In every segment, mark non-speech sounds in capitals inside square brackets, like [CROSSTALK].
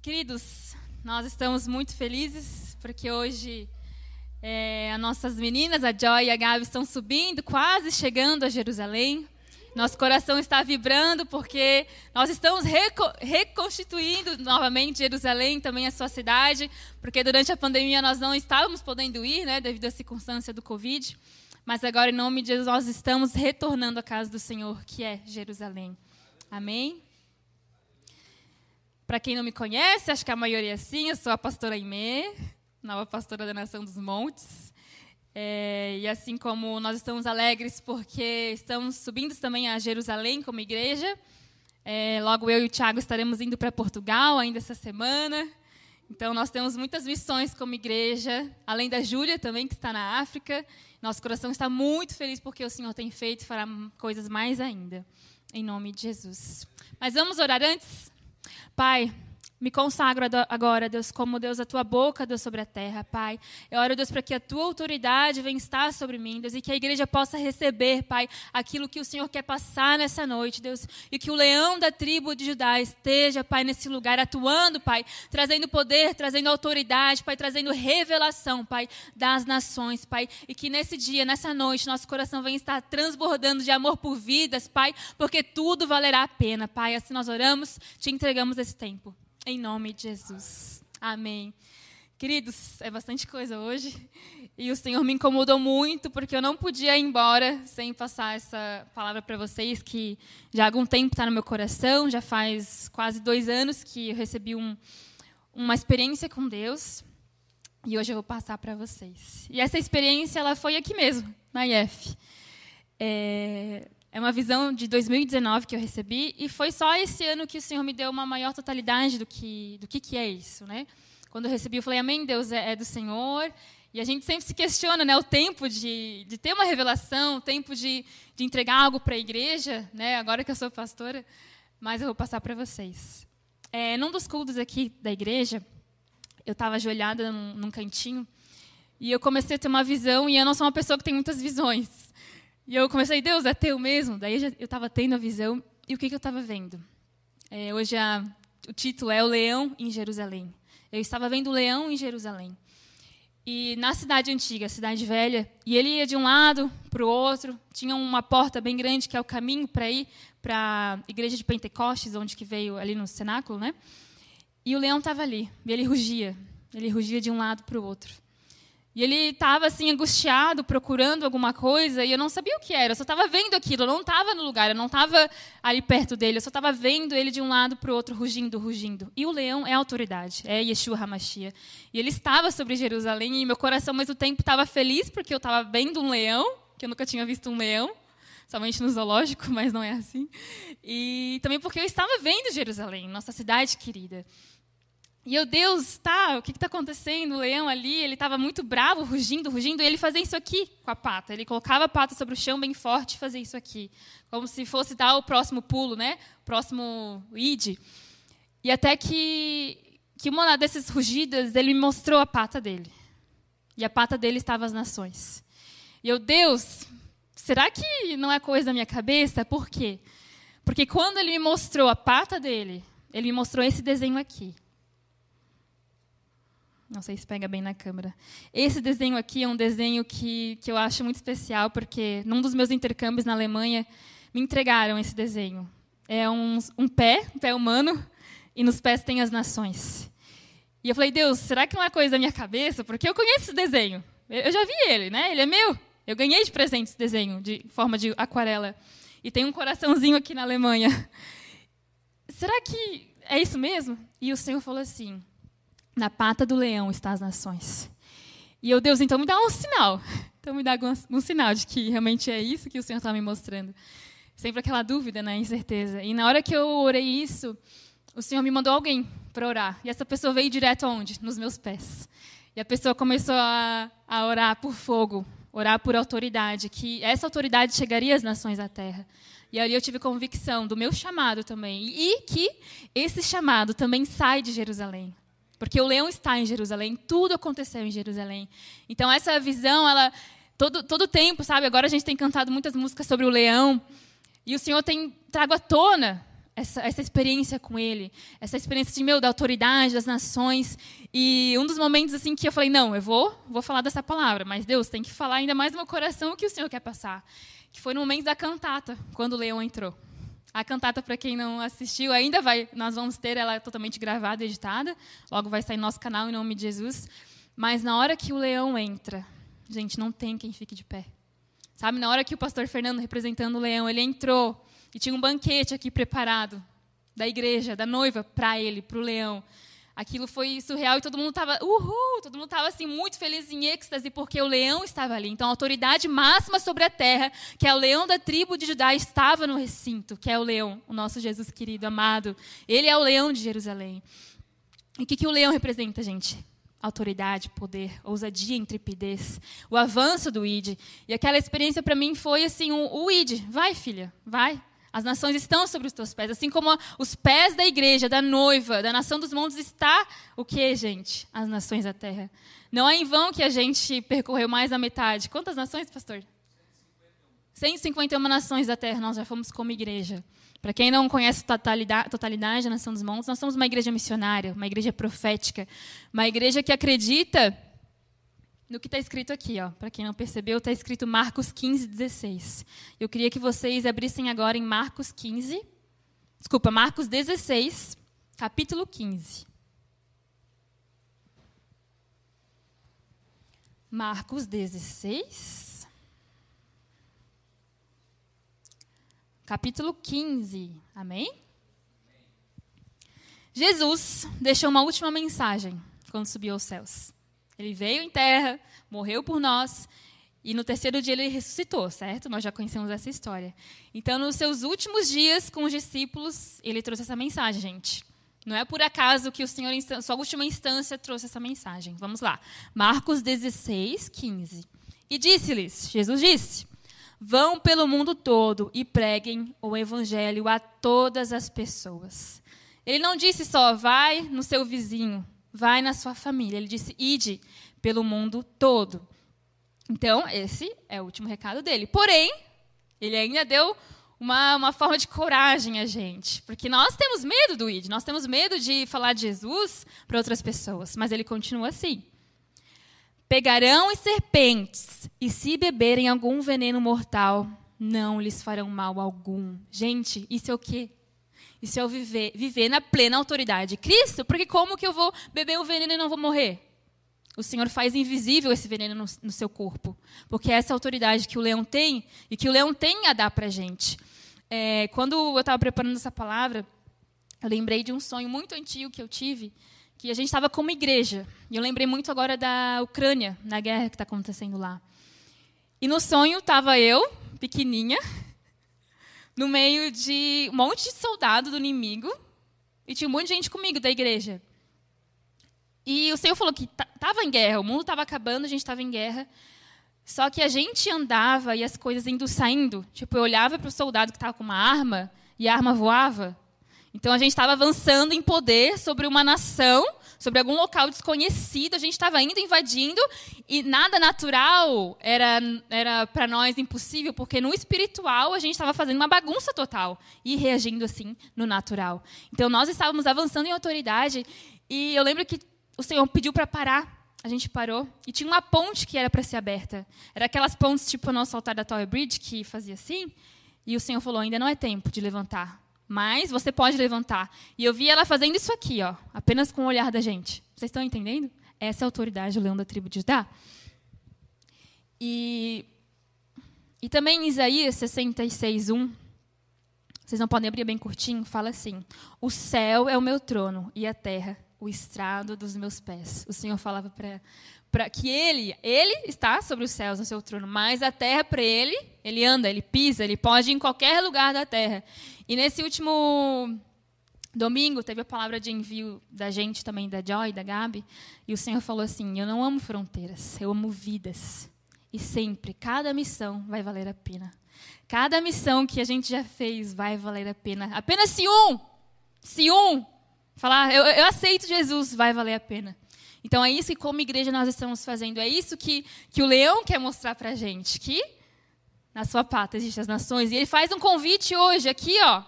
Queridos, nós estamos muito felizes porque hoje é, as nossas meninas, a Joy e a Gabi, estão subindo, quase chegando a Jerusalém. Nosso coração está vibrando porque nós estamos reco reconstituindo novamente Jerusalém, também a sua cidade, porque durante a pandemia nós não estávamos podendo ir, né, devido à circunstância do Covid. Mas agora, em nome de Jesus, nós estamos retornando à casa do Senhor, que é Jerusalém. Amém? Para quem não me conhece, acho que a maioria sim, eu sou a pastora Aimee, nova pastora da Nação dos Montes. É, e assim como nós estamos alegres porque estamos subindo também a Jerusalém como igreja, é, logo eu e o Tiago estaremos indo para Portugal ainda essa semana. Então nós temos muitas missões como igreja, além da Júlia também que está na África. Nosso coração está muito feliz porque o Senhor tem feito e fará coisas mais ainda. Em nome de Jesus. Mas vamos orar antes? Pai, me consagro agora, Deus, como Deus, a tua boca, Deus, sobre a terra, Pai. Eu oro, Deus, para que a tua autoridade venha estar sobre mim, Deus, e que a igreja possa receber, Pai, aquilo que o Senhor quer passar nessa noite, Deus, e que o leão da tribo de Judá esteja, Pai, nesse lugar, atuando, Pai, trazendo poder, trazendo autoridade, Pai, trazendo revelação, Pai, das nações, Pai, e que nesse dia, nessa noite, nosso coração venha estar transbordando de amor por vidas, Pai, porque tudo valerá a pena, Pai. Assim nós oramos, te entregamos esse tempo. Em nome de Jesus. Amém. Queridos, é bastante coisa hoje. E o Senhor me incomodou muito, porque eu não podia ir embora sem passar essa palavra para vocês, que já há algum tempo está no meu coração. Já faz quase dois anos que eu recebi um, uma experiência com Deus. E hoje eu vou passar para vocês. E essa experiência ela foi aqui mesmo, na IF. É, é uma visão de 2019 que eu recebi e foi só esse ano que o Senhor me deu uma maior totalidade do que do que, que é isso, né? Quando eu recebi, eu falei: Amém, Deus é, é do Senhor. E a gente sempre se questiona, né, o tempo de, de ter uma revelação, o tempo de, de entregar algo para a igreja, né? Agora que eu sou pastora, mas eu vou passar para vocês. É, num dos cultos aqui da igreja, eu estava ajoelhada num, num cantinho e eu comecei a ter uma visão e eu não sou uma pessoa que tem muitas visões. E eu comecei, Deus, é teu mesmo? Daí eu estava tendo a visão. E o que, que eu estava vendo? É, hoje a, o título é O Leão em Jerusalém. Eu estava vendo o leão em Jerusalém. E na cidade antiga, cidade velha, e ele ia de um lado para o outro, tinha uma porta bem grande que é o caminho para ir para a igreja de Pentecostes, onde que veio ali no cenáculo, né? E o leão estava ali, e ele rugia. Ele rugia de um lado para o outro. E ele estava assim angustiado, procurando alguma coisa, e eu não sabia o que era. Eu só estava vendo aquilo, eu não estava no lugar, eu não estava ali perto dele, eu só estava vendo ele de um lado para o outro, rugindo, rugindo. E o leão é autoridade, é Yeshua Hamashia. E ele estava sobre Jerusalém, e meu coração, ao mesmo tempo, estava feliz, porque eu estava vendo um leão, que eu nunca tinha visto um leão, somente no zoológico, [LAUGHS] mas não é assim. E também porque eu estava vendo Jerusalém, nossa cidade querida. E eu, Deus, tá, o que está acontecendo? O leão ali, ele estava muito bravo, rugindo, rugindo, e ele fazia isso aqui com a pata. Ele colocava a pata sobre o chão bem forte e fazia isso aqui. Como se fosse dar o próximo pulo, né? O próximo id. E até que, que uma dessas rugidas, ele me mostrou a pata dele. E a pata dele estava as nações. E eu, Deus, será que não é coisa da minha cabeça? Por quê? Porque quando ele me mostrou a pata dele, ele me mostrou esse desenho aqui. Não sei se pega bem na câmera. Esse desenho aqui é um desenho que, que eu acho muito especial, porque num dos meus intercâmbios na Alemanha, me entregaram esse desenho. É um, um pé, um pé humano, e nos pés tem as nações. E eu falei, Deus, será que não é coisa da minha cabeça? Porque eu conheço esse desenho. Eu já vi ele, né? Ele é meu. Eu ganhei de presente esse desenho, de forma de aquarela. E tem um coraçãozinho aqui na Alemanha. Será que é isso mesmo? E o Senhor falou assim: na pata do leão está as nações. E eu, Deus, então me dá um sinal. [LAUGHS] Então me dá um, um sinal de que realmente é isso que o Senhor está me mostrando. Sempre aquela dúvida, né, incerteza. E na hora que eu orei isso, o Senhor me mandou alguém para orar. E essa pessoa veio direto aonde? Nos meus pés. E a pessoa começou a, a orar por fogo, orar por autoridade, que essa autoridade chegaria às nações da terra. E ali eu tive convicção do meu chamado também. E que esse chamado também sai de Jerusalém. Porque o leão está em Jerusalém, tudo aconteceu em Jerusalém. Então essa visão, ela todo todo tempo, sabe? Agora a gente tem cantado muitas músicas sobre o leão, e o Senhor tem trago à tona essa, essa experiência com ele, essa experiência de meu da autoridade das nações. E um dos momentos assim que eu falei, não, eu vou, vou falar dessa palavra, mas Deus tem que falar ainda mais no meu coração o que o Senhor quer passar. Que foi no momento da cantata, quando o leão entrou. A cantata, para quem não assistiu, ainda vai, nós vamos ter ela totalmente gravada, editada. Logo vai sair no nosso canal em nome de Jesus. Mas na hora que o leão entra, gente, não tem quem fique de pé. Sabe, na hora que o pastor Fernando, representando o leão, ele entrou e tinha um banquete aqui preparado da igreja, da noiva, para ele, para o leão. Aquilo foi surreal e todo mundo estava, uhul, todo mundo estava assim muito feliz em êxtase porque o leão estava ali. Então a autoridade máxima sobre a terra, que é o leão da tribo de Judá, estava no recinto, que é o leão, o nosso Jesus querido, amado. Ele é o leão de Jerusalém. E o que, que o leão representa, gente? autoridade, poder, ousadia, intrepidez, o avanço do ID. E aquela experiência para mim foi assim, o, o ID, vai filha, vai, as nações estão sobre os teus pés, assim como os pés da igreja, da noiva, da nação dos montes está o que, gente? As nações da terra. Não é em vão que a gente percorreu mais da metade. Quantas nações, pastor? 151 nações da terra nós já fomos como igreja. Para quem não conhece a totalidade, totalidade da Nação dos Montes, nós somos uma igreja missionária, uma igreja profética, uma igreja que acredita no que está escrito aqui, para quem não percebeu, está escrito Marcos 15, 16. Eu queria que vocês abrissem agora em Marcos 15, desculpa, Marcos 16, capítulo 15. Marcos 16, capítulo 15. Amém? Jesus deixou uma última mensagem quando subiu aos céus. Ele veio em terra, morreu por nós e no terceiro dia ele ressuscitou, certo? Nós já conhecemos essa história. Então, nos seus últimos dias com os discípulos, ele trouxe essa mensagem, gente. Não é por acaso que o Senhor, em sua última instância, trouxe essa mensagem. Vamos lá. Marcos 16, 15. E disse-lhes, Jesus disse: Vão pelo mundo todo e preguem o evangelho a todas as pessoas. Ele não disse só, vai no seu vizinho, vai na sua família. Ele disse: ide pelo mundo todo. Então, esse é o último recado dele. Porém, ele ainda deu uma, uma forma de coragem a gente. Porque nós temos medo do id, nós temos medo de falar de Jesus para outras pessoas. Mas ele continua assim. Pegarão as serpentes, e se beberem algum veneno mortal, não lhes farão mal algum. Gente, isso é o quê? E se eu viver, viver na plena autoridade de Cristo, porque como que eu vou beber o veneno e não vou morrer? O Senhor faz invisível esse veneno no, no seu corpo. Porque é essa autoridade que o leão tem e que o leão tem a dar para a gente. É, quando eu estava preparando essa palavra, eu lembrei de um sonho muito antigo que eu tive, que a gente estava como igreja. E eu lembrei muito agora da Ucrânia, na guerra que está acontecendo lá. E no sonho estava eu, pequenininha, no meio de um monte de soldado do inimigo e tinha um monte de gente comigo da igreja. E o Senhor falou que estava em guerra, o mundo estava acabando, a gente estava em guerra. Só que a gente andava e as coisas indo saindo. Tipo, eu olhava para o soldado que estava com uma arma e a arma voava. Então a gente estava avançando em poder sobre uma nação sobre algum local desconhecido, a gente estava indo invadindo e nada natural era, era para nós impossível, porque no espiritual a gente estava fazendo uma bagunça total e reagindo assim no natural. Então nós estávamos avançando em autoridade e eu lembro que o Senhor pediu para parar. A gente parou e tinha uma ponte que era para ser aberta. Era aquelas pontes tipo o nosso altar da Tower Bridge que fazia assim. E o Senhor falou: ainda não é tempo de levantar mas você pode levantar. E eu vi ela fazendo isso aqui, ó, apenas com o olhar da gente. Vocês estão entendendo? Essa é a autoridade do leão da tribo de Judá. E, e também em Isaías 66, 1, vocês não podem abrir bem curtinho, fala assim: O céu é o meu trono e a terra o estrado dos meus pés. O Senhor falava para para que ele, ele está sobre os céus no seu trono, mas a terra para ele, ele anda, ele pisa, ele pode ir em qualquer lugar da terra. E nesse último domingo teve a palavra de envio da gente também, da Joy, da Gabi, e o Senhor falou assim: Eu não amo fronteiras, eu amo vidas. E sempre, cada missão vai valer a pena. Cada missão que a gente já fez vai valer a pena. Apenas se um, se um, falar, eu, eu aceito Jesus, vai valer a pena. Então é isso que como igreja nós estamos fazendo. É isso que, que o leão quer mostrar para a gente. Que na sua pata existem as nações. E ele faz um convite hoje aqui, ó.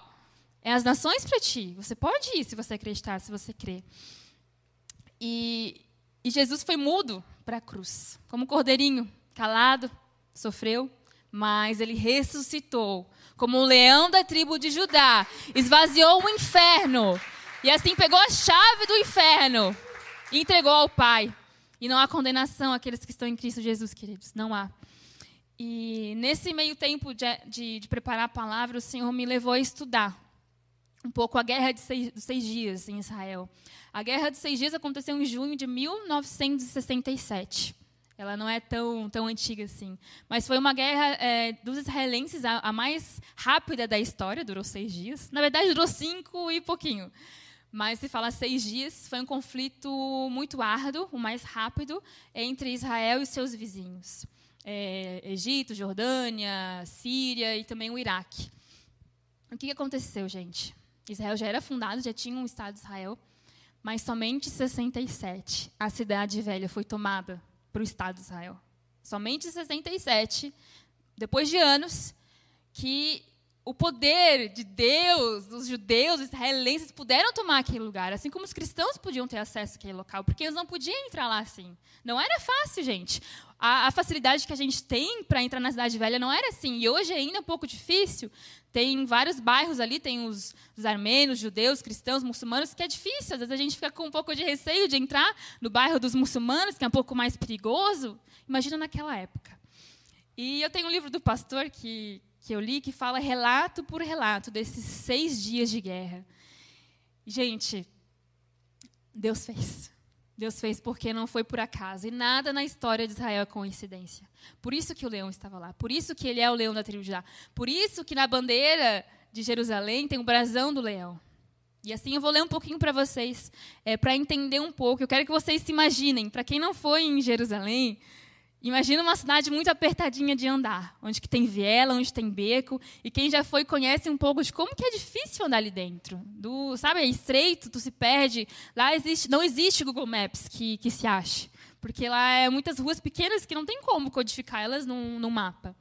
É as nações para ti. Você pode ir se você acreditar, se você crer. E, e Jesus foi mudo para a cruz, como um cordeirinho, calado, sofreu, mas ele ressuscitou como um leão da tribo de Judá, esvaziou o inferno e assim pegou a chave do inferno entregou ao Pai. E não há condenação àqueles que estão em Cristo Jesus, queridos, não há. E nesse meio tempo de, de, de preparar a palavra, o Senhor me levou a estudar um pouco a Guerra de seis, dos Seis Dias em Israel. A Guerra dos Seis Dias aconteceu em junho de 1967. Ela não é tão, tão antiga assim. Mas foi uma guerra é, dos israelenses, a, a, mais rápida da história, durou seis dias. Na verdade, durou cinco e pouquinho. Mas se fala seis dias, foi um conflito muito árduo, o mais rápido, entre Israel e seus vizinhos. É, Egito, Jordânia, Síria e também o Iraque. O que aconteceu, gente? Israel já era fundado, já tinha um Estado de Israel, mas somente em 67 a cidade velha foi tomada para o Estado de Israel. Somente em 67, depois de anos, que o poder de Deus, os judeus, os israelenses puderam tomar aquele lugar, assim como os cristãos podiam ter acesso àquele local, porque eles não podiam entrar lá assim. Não era fácil, gente. A, a facilidade que a gente tem para entrar na Cidade Velha não era assim. E hoje é ainda um pouco difícil. Tem vários bairros ali, tem os, os armênios, judeus, cristãos, muçulmanos, que é difícil. Às vezes a gente fica com um pouco de receio de entrar no bairro dos muçulmanos, que é um pouco mais perigoso. Imagina naquela época. E eu tenho um livro do pastor que, que eu li que fala relato por relato desses seis dias de guerra. Gente, Deus fez. Deus fez porque não foi por acaso. E nada na história de Israel é coincidência. Por isso que o leão estava lá. Por isso que ele é o leão da tribo de Judá. Por isso que na bandeira de Jerusalém tem o brasão do leão. E assim eu vou ler um pouquinho para vocês, é, para entender um pouco. Eu quero que vocês se imaginem. Para quem não foi em Jerusalém, Imagina uma cidade muito apertadinha de andar, onde que tem viela, onde tem beco, e quem já foi conhece um pouco de como que é difícil andar ali dentro. Do, sabe, é estreito, tu se perde. Lá existe, não existe Google Maps que, que se ache, porque lá é muitas ruas pequenas que não tem como codificar elas num, num mapa.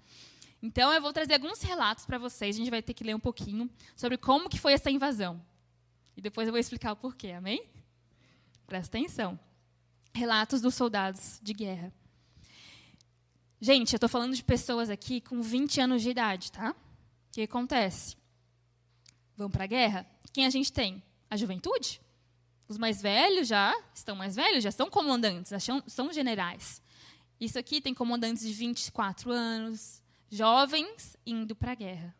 Então eu vou trazer alguns relatos para vocês, a gente vai ter que ler um pouquinho sobre como que foi essa invasão. E depois eu vou explicar o porquê, amém? Presta atenção. Relatos dos soldados de guerra. Gente, eu estou falando de pessoas aqui com 20 anos de idade, tá? O que acontece? Vão para a guerra? Quem a gente tem? A juventude? Os mais velhos já estão mais velhos, já são comandantes, já são, são generais. Isso aqui tem comandantes de 24 anos, jovens indo para a guerra.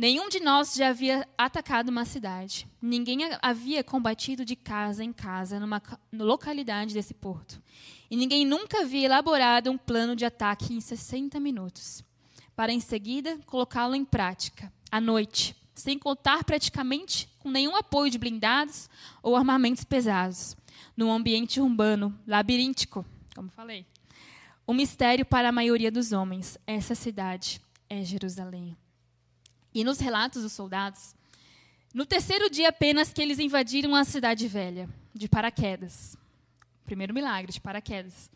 Nenhum de nós já havia atacado uma cidade. Ninguém havia combatido de casa em casa numa localidade desse porto. E ninguém nunca havia elaborado um plano de ataque em 60 minutos, para em seguida colocá-lo em prática, à noite, sem contar praticamente com nenhum apoio de blindados ou armamentos pesados, num ambiente urbano, labiríntico, como falei. Um mistério para a maioria dos homens, essa cidade é Jerusalém. E nos relatos dos soldados, no terceiro dia apenas que eles invadiram a cidade velha, de paraquedas. Primeiro milagre, de paraquedas.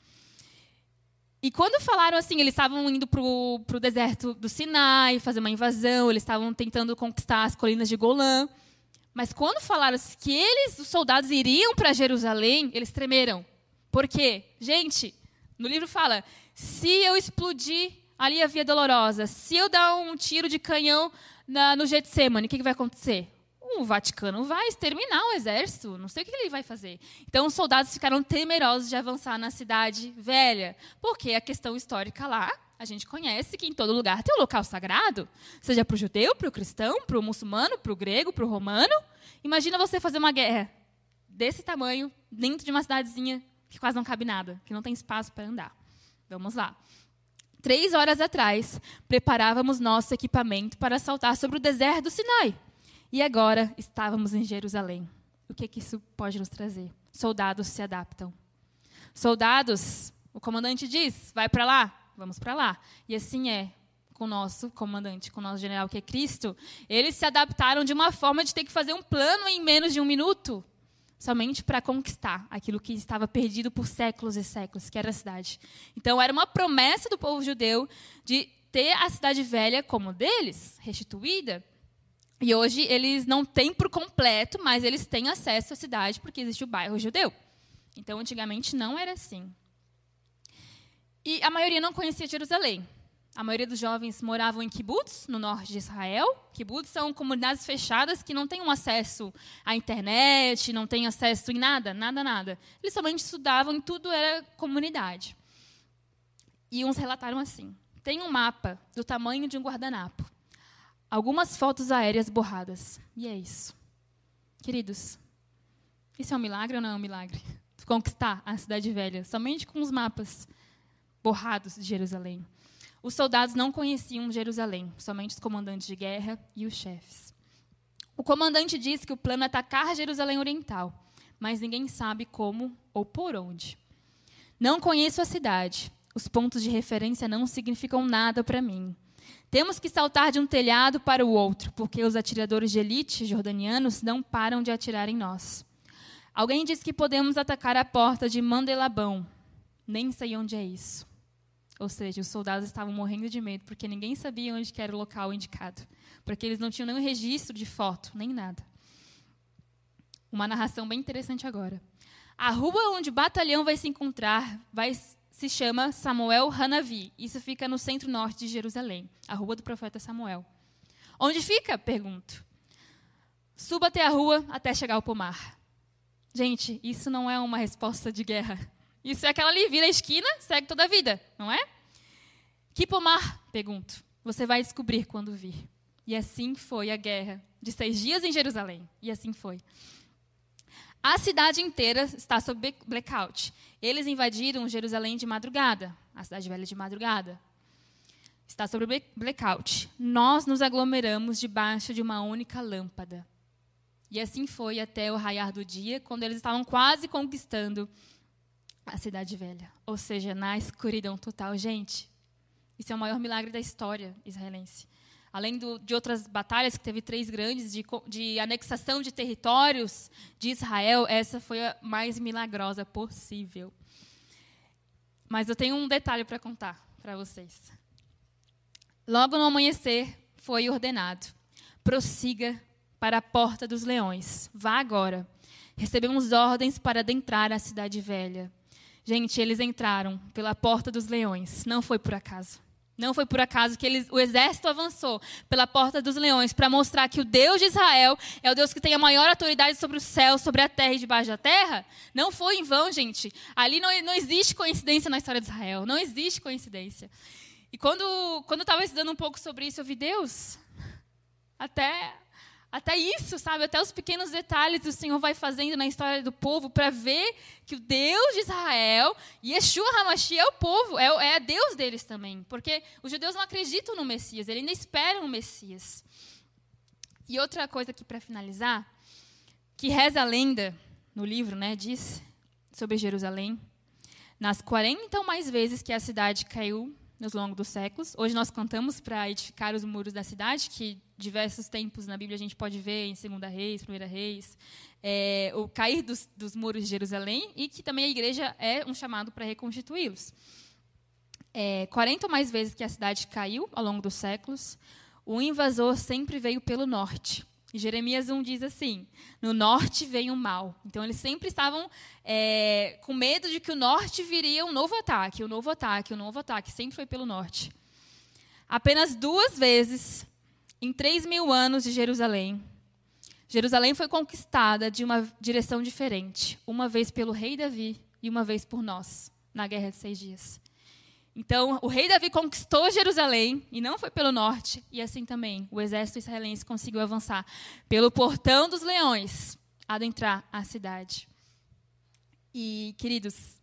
E quando falaram assim, eles estavam indo para o deserto do Sinai, fazer uma invasão, eles estavam tentando conquistar as colinas de Golã. Mas quando falaram que eles, os soldados, iriam para Jerusalém, eles tremeram. Por quê? Gente, no livro fala: se eu explodir ali a Via Dolorosa. Se eu dar um tiro de canhão na, no Getsemane, o que, que vai acontecer? O Vaticano vai exterminar o exército. Não sei o que ele vai fazer. Então, os soldados ficaram temerosos de avançar na cidade velha. Porque a questão histórica lá, a gente conhece que em todo lugar tem um local sagrado. Seja para o judeu, para o cristão, para o muçulmano, para o grego, para o romano. Imagina você fazer uma guerra desse tamanho, dentro de uma cidadezinha que quase não cabe nada, que não tem espaço para andar. Vamos lá. Três horas atrás, preparávamos nosso equipamento para saltar sobre o deserto do Sinai. E agora estávamos em Jerusalém. O que, que isso pode nos trazer? Soldados se adaptam. Soldados, o comandante diz: vai para lá, vamos para lá. E assim é com o nosso comandante, com o nosso general, que é Cristo. Eles se adaptaram de uma forma de ter que fazer um plano em menos de um minuto somente para conquistar aquilo que estava perdido por séculos e séculos, que era a cidade. Então, era uma promessa do povo judeu de ter a cidade velha como deles, restituída, E hoje eles não têm por completo, mas eles têm acesso à cidade porque existe o bairro judeu. Então, antigamente não era assim. E a maioria não conhecia Jerusalém. A maioria dos jovens moravam em kibbutz, no norte de Israel. Kibbutz são comunidades fechadas que não têm um acesso à internet, não têm acesso em nada, nada, nada. Eles somente estudavam e tudo era comunidade. E uns relataram assim: tem um mapa do tamanho de um guardanapo, algumas fotos aéreas borradas. E é isso. Queridos, isso é um milagre ou não é um milagre? Conquistar a cidade velha, somente com os mapas borrados de Jerusalém. Os soldados não conheciam Jerusalém, somente os comandantes de guerra e os chefes. O comandante disse que o plano é atacar Jerusalém Oriental, mas ninguém sabe como ou por onde. Não conheço a cidade. Os pontos de referência não significam nada para mim. Temos que saltar de um telhado para o outro, porque os atiradores de elite jordanianos não param de atirar em nós. Alguém disse que podemos atacar a porta de Mandelabão. Nem sei onde é isso. Ou seja, os soldados estavam morrendo de medo, porque ninguém sabia onde era o local indicado. Porque eles não tinham nenhum registro de foto, nem nada. Uma narração bem interessante agora. A rua onde o batalhão vai se encontrar vai, se chama Samuel Hanavi. Isso fica no centro-norte de Jerusalém, a rua do profeta Samuel. Onde fica? Pergunto. Suba até a rua até chegar ao pomar. Gente, isso não é uma resposta de guerra. Isso é aquela ali, vira a esquina, segue toda a vida, não é? Que pomar? Pergunto. Você vai descobrir quando vir. E assim foi a guerra de seis dias em Jerusalém. E assim foi. A cidade inteira está sob blackout. Eles invadiram Jerusalém de madrugada, a cidade velha de madrugada. Está sobre blackout. Nós nos aglomeramos debaixo de uma única lâmpada. E assim foi até o raiar do dia, quando eles estavam quase conquistando a cidade velha, ou seja, na escuridão total. Gente, isso é o maior milagre da história israelense. Além do, de outras batalhas, que teve três grandes, de, de anexação de territórios de Israel, essa foi a mais milagrosa possível. Mas eu tenho um detalhe para contar para vocês. Logo no amanhecer, foi ordenado: prossiga para a porta dos leões. Vá agora. Recebemos ordens para adentrar a cidade velha. Gente, eles entraram pela porta dos leões. Não foi por acaso. Não foi por acaso que eles, o exército avançou pela porta dos leões para mostrar que o Deus de Israel é o Deus que tem a maior autoridade sobre o céu, sobre a terra e debaixo da terra. Não foi em vão, gente. Ali não, não existe coincidência na história de Israel. Não existe coincidência. E quando, quando eu estava estudando um pouco sobre isso, eu vi Deus. Até até isso, sabe? Até os pequenos detalhes o Senhor vai fazendo na história do povo para ver que o Deus de Israel, Yeshua Hamashi, é o povo, é, é Deus deles também. Porque os judeus não acreditam no Messias, eles ainda esperam o Messias. E outra coisa aqui para finalizar, que reza a lenda no livro, né, diz sobre Jerusalém, nas 40 ou mais vezes que a cidade caiu nos longos dos séculos. Hoje nós cantamos para edificar os muros da cidade, que diversos tempos na Bíblia a gente pode ver em Segunda Reis, Primeira Reis, é, o cair dos, dos, muros de Jerusalém e que também a igreja é um chamado para reconstituí-los. É, 40 ou mais vezes que a cidade caiu ao longo dos séculos, o invasor sempre veio pelo norte. E Jeremias 1 diz assim: No norte veio o mal. Então, eles sempre estavam é, com medo de que o norte viria um novo ataque, um novo ataque, um novo ataque. Sempre foi pelo norte. Apenas duas vezes, em três mil anos de Jerusalém, Jerusalém foi conquistada de uma direção diferente. Uma vez pelo rei Davi e uma vez por nós, na Guerra de Seis Dias. Então, o rei Davi conquistou Jerusalém, e não foi pelo norte, e assim também o exército israelense conseguiu avançar pelo portão dos leões, adentrar a cidade. E, queridos,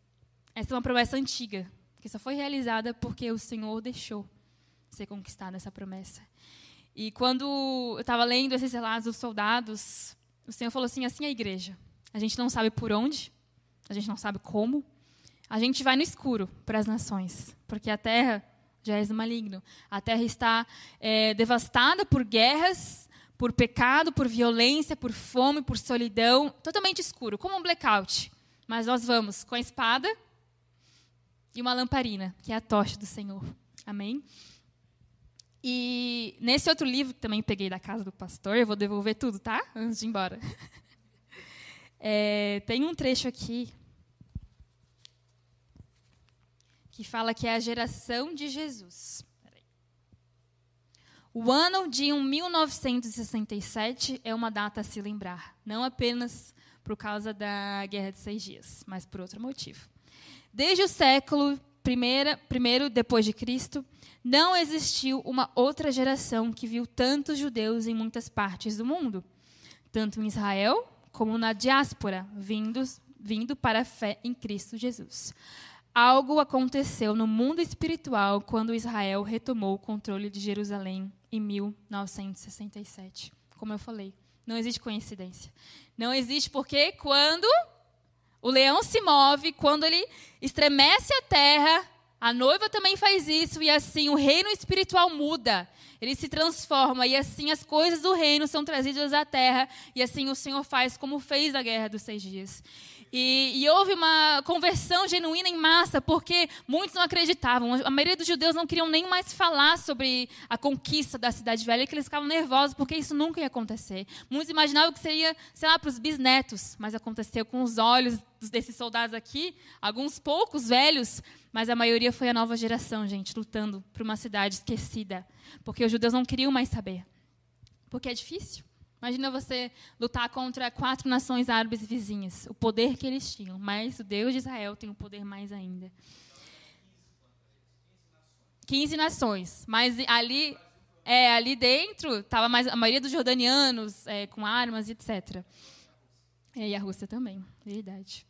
essa é uma promessa antiga, que só foi realizada porque o Senhor deixou ser conquistada essa promessa. E quando eu estava lendo esses relatos dos soldados, o Senhor falou assim: assim é a igreja. A gente não sabe por onde, a gente não sabe como, a gente vai no escuro para as nações, porque a terra já é maligno. A terra está é, devastada por guerras, por pecado, por violência, por fome, por solidão, totalmente escuro, como um blackout. Mas nós vamos com a espada e uma lamparina, que é a tocha do Senhor. Amém? E nesse outro livro que também peguei da casa do pastor, eu vou devolver tudo, tá? Antes de ir embora. [LAUGHS] É, tem um trecho aqui que fala que é a geração de Jesus. O ano de 1967 é uma data a se lembrar, não apenas por causa da Guerra de Seis Dias, mas por outro motivo. Desde o século primeira, primeiro depois de Cristo, não existiu uma outra geração que viu tantos judeus em muitas partes do mundo, tanto em Israel como na diáspora, vindos, vindo para a fé em Cristo Jesus. Algo aconteceu no mundo espiritual quando Israel retomou o controle de Jerusalém em 1967. Como eu falei, não existe coincidência. Não existe porque quando o leão se move, quando ele estremece a terra, a noiva também faz isso, e assim o reino espiritual muda. Ele se transforma, e assim as coisas do reino são trazidas à terra, e assim o Senhor faz como fez a guerra dos seis dias. E, e, houve uma conversão genuína em massa, porque muitos não acreditavam. A maioria dos judeus não queriam nem mais falar sobre a conquista da cidade velha, que eles ficavam nervosos, porque isso nunca ia acontecer. Muitos imaginavam que seria, sei lá, para os bisnetos, mas aconteceu com os olhos desses soldados aqui, alguns poucos velhos, mas a maioria foi a nova geração, gente, lutando por uma cidade esquecida, porque os judeus não queriam mais saber. Porque é difícil. Imagina você lutar contra quatro nações árabes vizinhas, o poder que eles tinham, mas o Deus de Israel tem um poder mais ainda. 15 nações, mas ali é ali dentro estava a maioria dos jordanianos é, com armas etc. É, e a Rússia também, verdade.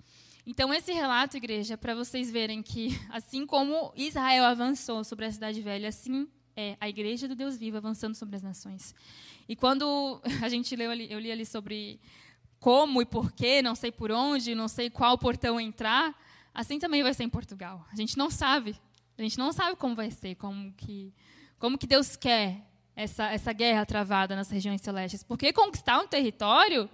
Então esse relato, igreja, para vocês verem que assim como Israel avançou sobre a cidade velha, assim é a igreja do Deus vivo avançando sobre as nações. E quando [LAUGHS] a gente leu ali, eu li ali sobre como e porquê, não sei por onde, não sei qual portão entrar, assim também vai ser em Portugal. A gente não sabe. A gente não sabe como vai ser, como que, como que Deus quer essa, essa guerra travada nas regiões celestes. Porque conquistar um território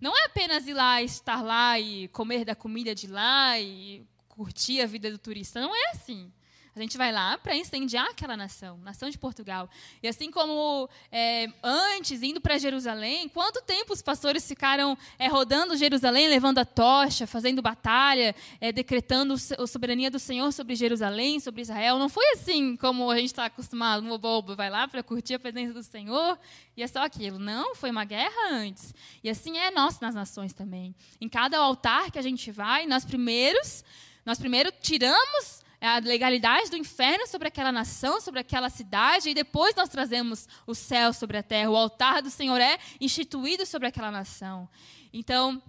não é apenas ir lá, estar lá e comer da comida de lá e curtir a vida do turista. Não é assim. A gente vai lá para incendiar aquela nação, nação de Portugal. E assim como é, antes, indo para Jerusalém, quanto tempo os pastores ficaram é, rodando Jerusalém, levando a tocha, fazendo batalha, é, decretando a soberania do Senhor sobre Jerusalém, sobre Israel? Não foi assim como a gente está acostumado, no bobo, vai lá para curtir a presença do Senhor e é só aquilo. Não, foi uma guerra antes. E assim é nosso nas nações também. Em cada altar que a gente vai, nós primeiros, nós primeiro tiramos a legalidade do inferno sobre aquela nação, sobre aquela cidade, e depois nós trazemos o céu sobre a terra. O altar do Senhor é instituído sobre aquela nação. Então,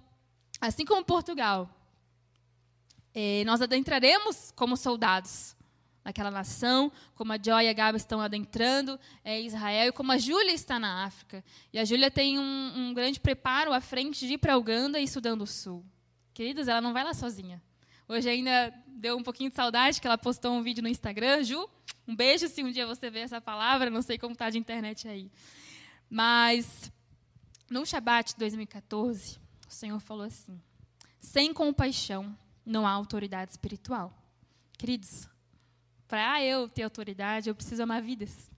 assim como Portugal, eh, nós adentraremos como soldados naquela nação, como a Joy e a Gabi estão adentrando é, Israel, e como a Júlia está na África. E a Júlia tem um, um grande preparo à frente de ir para Uganda e Sudão do Sul. Queridos, ela não vai lá sozinha. Hoje ainda deu um pouquinho de saudade que ela postou um vídeo no Instagram. Ju, um beijo se um dia você ver essa palavra. Não sei como está de internet aí. Mas no Shabat 2014, o Senhor falou assim: sem compaixão não há autoridade espiritual. Queridos, para eu ter autoridade, eu preciso amar vidas.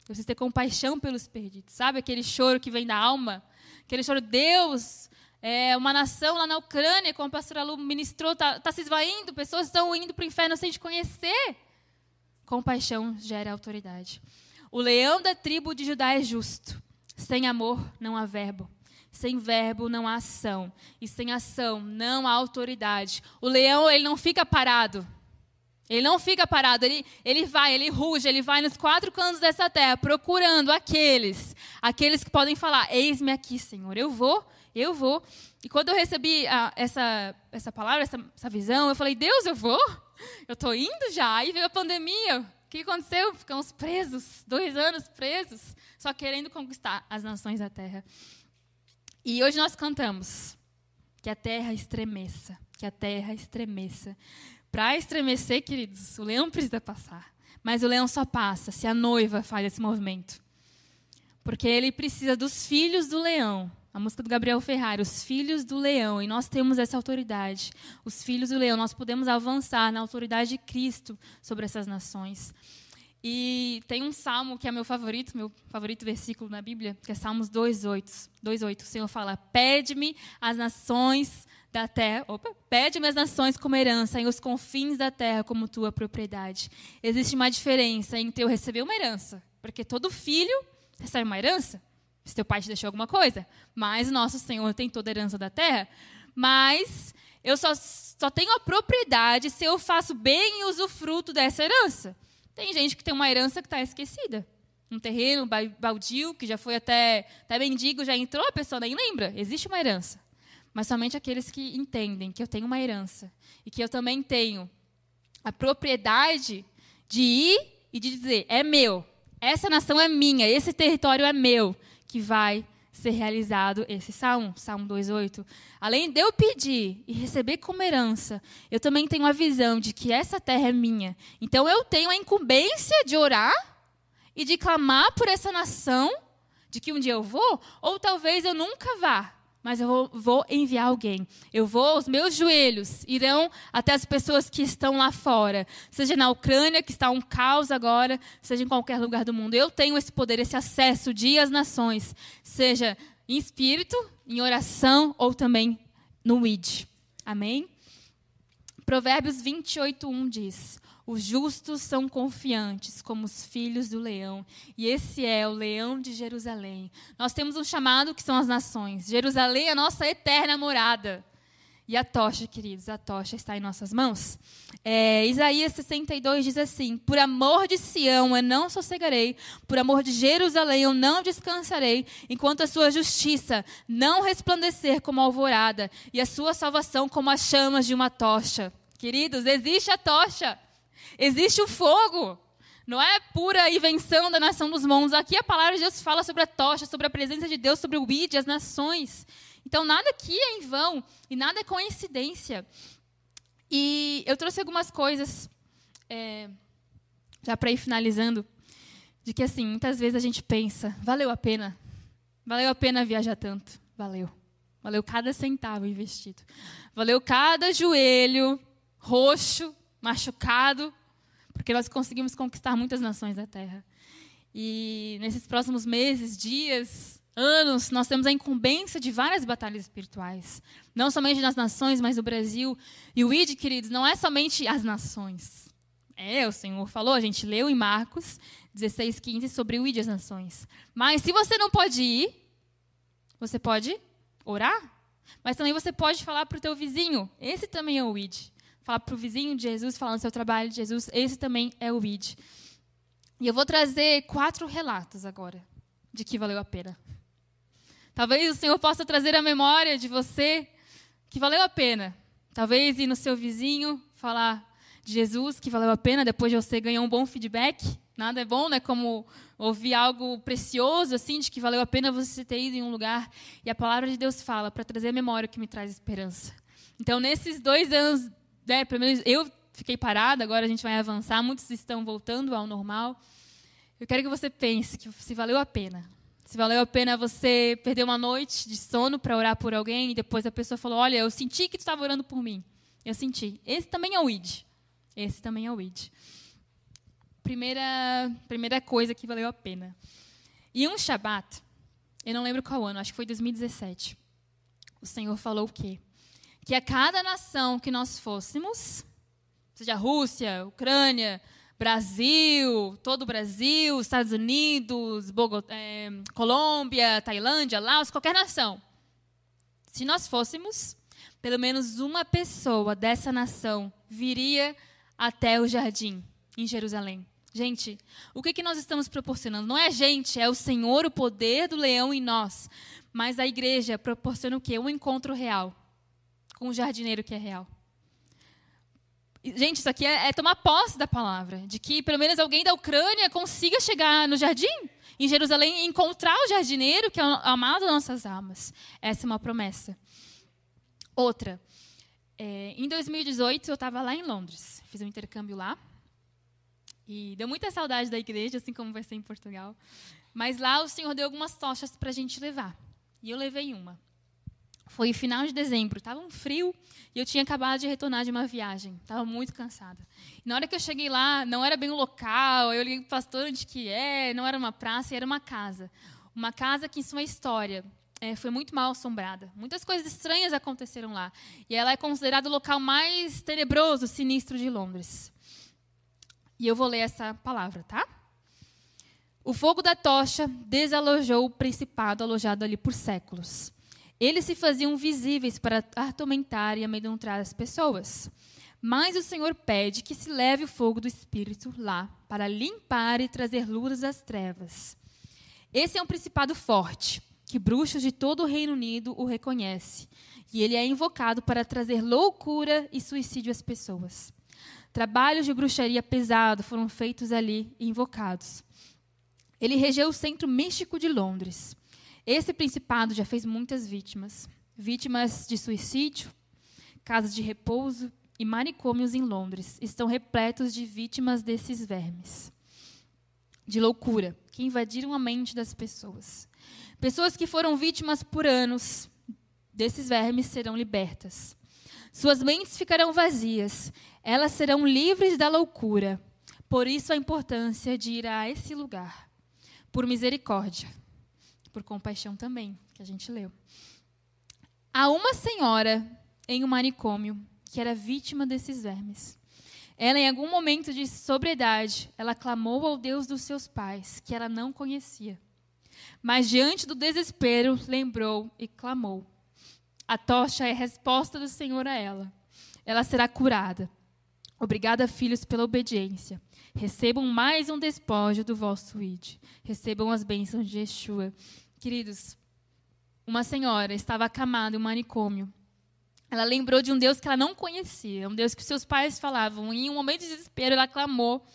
Eu preciso ter compaixão pelos perdidos. Sabe aquele choro que vem da alma? Aquele choro, Deus, é, uma nação lá na Ucrânia, como a pastora Lu ministrou, está tá se esvaindo, pessoas estão indo para o inferno sem te conhecer. Compaixão gera autoridade. O leão da tribo de Judá é justo. Sem amor não há verbo. Sem verbo não há ação. E sem ação não há autoridade. O leão ele não fica parado. Ele não fica parado, ele, ele vai, ele ruge, ele vai nos quatro cantos dessa terra, procurando aqueles, aqueles que podem falar: Eis-me aqui, Senhor, eu vou eu vou. E quando eu recebi a, essa, essa palavra, essa, essa visão, eu falei, Deus, eu vou? Eu estou indo já. Aí veio a pandemia. O que aconteceu? Ficamos presos, dois anos presos, só querendo conquistar as nações da terra. E hoje nós cantamos que a terra estremeça, que a terra estremeça. Para estremecer, queridos, o leão precisa passar. Mas o leão só passa se a noiva faz esse movimento. Porque ele precisa dos filhos do leão a música do Gabriel Ferrari, os filhos do leão, e nós temos essa autoridade. Os filhos do leão, nós podemos avançar na autoridade de Cristo sobre essas nações. E tem um salmo que é meu favorito, meu favorito versículo na Bíblia, que é Salmos 2:8. 2:8. O Senhor fala: "Pede-me as nações da terra, opa, pede-me as nações como herança, e os confins da terra como tua propriedade". Existe uma diferença entre eu receber uma herança, porque todo filho recebe uma herança, se teu pai te deixou alguma coisa, mas nosso Senhor tem toda a herança da terra, mas eu só, só tenho a propriedade se eu faço bem e usufruto dessa herança. Tem gente que tem uma herança que está esquecida. Um terreno baldio, que já foi até, até mendigo, já entrou, a pessoa nem lembra. Existe uma herança. Mas somente aqueles que entendem que eu tenho uma herança e que eu também tenho a propriedade de ir e de dizer: é meu, essa nação é minha, esse território é meu, que vai ser realizado esse salmo, Salmo 2:8. Além de eu pedir e receber como herança, eu também tenho a visão de que essa terra é minha. Então eu tenho a incumbência de orar e de clamar por essa nação, de que um dia eu vou, ou talvez eu nunca vá mas eu vou, enviar alguém. Eu vou, os meus joelhos irão até as pessoas que estão lá fora, seja na Ucrânia, que está um caos agora, seja em qualquer lugar do mundo. Eu tenho esse poder, esse acesso de às nações, seja em espírito, em oração ou também no id. Amém? Provérbios 28, 1 diz: os justos são confiantes como os filhos do leão, e esse é o leão de Jerusalém. Nós temos um chamado que são as nações. Jerusalém é a nossa eterna morada. E a tocha, queridos, a tocha está em nossas mãos. É, Isaías 62 diz assim: Por amor de Sião eu não sossegarei, por amor de Jerusalém eu não descansarei, enquanto a sua justiça não resplandecer como alvorada, e a sua salvação como as chamas de uma tocha. Queridos, existe a tocha. Existe o fogo. Não é pura invenção da nação dos montes. Aqui a palavra de Deus fala sobre a tocha, sobre a presença de Deus, sobre o id, as nações. Então nada aqui é em vão e nada é coincidência. E eu trouxe algumas coisas, é, já para ir finalizando, de que assim, muitas vezes a gente pensa, valeu a pena, valeu a pena viajar tanto, valeu. Valeu cada centavo investido. Valeu cada joelho roxo, machucado, porque nós conseguimos conquistar muitas nações da terra. E nesses próximos meses, dias, anos, nós temos a incumbência de várias batalhas espirituais. Não somente nas nações, mas no Brasil. E o ID, queridos, não é somente as nações. É, o Senhor falou, a gente leu em Marcos 16, 15 sobre o ID as nações. Mas se você não pode ir, você pode orar. Mas também você pode falar para o teu vizinho. Esse também é o ID falar para o vizinho de Jesus, falando do seu trabalho de Jesus, esse também é o ID. E eu vou trazer quatro relatos agora de que valeu a pena. Talvez o Senhor possa trazer a memória de você que valeu a pena. Talvez ir no seu vizinho falar de Jesus que valeu a pena depois de você ganhar um bom feedback. Nada é bom, né? Como ouvir algo precioso assim de que valeu a pena você ter ido em um lugar e a palavra de Deus fala para trazer a memória que me traz esperança. Então, nesses dois anos né, pelo menos eu fiquei parada, agora a gente vai avançar, muitos estão voltando ao normal. Eu quero que você pense que se valeu a pena. Se valeu a pena você perder uma noite de sono para orar por alguém e depois a pessoa falou: Olha, eu senti que tu estava orando por mim. Eu senti. Esse também é o ID. Esse também é o ID. Primeira, primeira coisa que valeu a pena. E um Shabat, eu não lembro qual ano, acho que foi 2017. O Senhor falou o quê? Que a cada nação que nós fôssemos, seja Rússia, Ucrânia, Brasil, todo o Brasil, Estados Unidos, Bogotá, é, Colômbia, Tailândia, Laos, qualquer nação, se nós fôssemos, pelo menos uma pessoa dessa nação viria até o jardim em Jerusalém. Gente, o que, que nós estamos proporcionando? Não é a gente, é o Senhor, o poder do leão em nós. Mas a igreja proporciona o quê? Um encontro real com o jardineiro que é real. Gente, isso aqui é, é, tomar posse da palavra, de que pelo menos alguém da Ucrânia consiga chegar no jardim, em Jerusalém, e encontrar o jardineiro que é o amado das nossas almas. Essa é uma promessa. Outra, é, em 2018 eu estava lá em Londres, fiz um intercâmbio lá, e deu muita saudade da igreja, assim como vai ser em Portugal. Mas lá o Senhor deu algumas tochas para a gente levar, e eu levei uma. Foi final de dezembro, estava um frio e eu tinha acabado de retornar de uma viagem. Estava muito cansada. E na hora que eu cheguei lá, não era bem o local, eu liguei para o pastor onde que é, não era uma praça, era uma casa. Uma casa que, em sua história, é, foi muito mal assombrada. Muitas coisas estranhas aconteceram lá. E ela é considerada o local mais tenebroso, sinistro de Londres. E eu vou ler essa palavra, tá? O fogo da tocha desalojou o principado alojado ali por séculos. Eles se faziam visíveis para atormentar e amedrontar as pessoas. Mas o Senhor pede que se leve o fogo do Espírito lá, para limpar e trazer luz às trevas. Esse é um principado forte, que bruxos de todo o Reino Unido o reconhecem, e ele é invocado para trazer loucura e suicídio às pessoas. Trabalhos de bruxaria pesado foram feitos ali e invocados. Ele regeu o centro místico de Londres. Esse principado já fez muitas vítimas. Vítimas de suicídio, casas de repouso e manicômios em Londres estão repletos de vítimas desses vermes. De loucura, que invadiram a mente das pessoas. Pessoas que foram vítimas por anos desses vermes serão libertas. Suas mentes ficarão vazias, elas serão livres da loucura. Por isso a importância de ir a esse lugar. Por misericórdia por compaixão também, que a gente leu. Há uma senhora em um manicômio que era vítima desses vermes. Ela, em algum momento de sobriedade, ela clamou ao Deus dos seus pais, que ela não conhecia. Mas, diante do desespero, lembrou e clamou. A tocha é a resposta do Senhor a ela. Ela será curada. Obrigada, filhos, pela obediência. Recebam mais um despojo do vosso id. Recebam as bênçãos de Yeshua. Queridos, uma senhora estava acamada em um manicômio. Ela lembrou de um Deus que ela não conhecia, um Deus que seus pais falavam. E em um momento de desespero, ela clamou.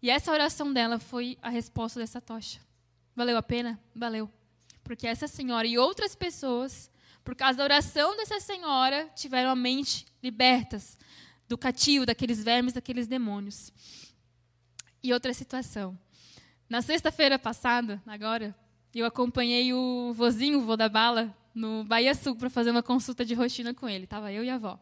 E essa oração dela foi a resposta dessa tocha. Valeu a pena? Valeu. Porque essa senhora e outras pessoas, por causa da oração dessa senhora, tiveram a mente libertas do cativo, daqueles vermes, daqueles demônios. E outra situação. Na sexta-feira passada, agora, eu acompanhei o vozinho, o vô da bala, no Bahia Sul para fazer uma consulta de rotina com ele. Tava eu e a avó.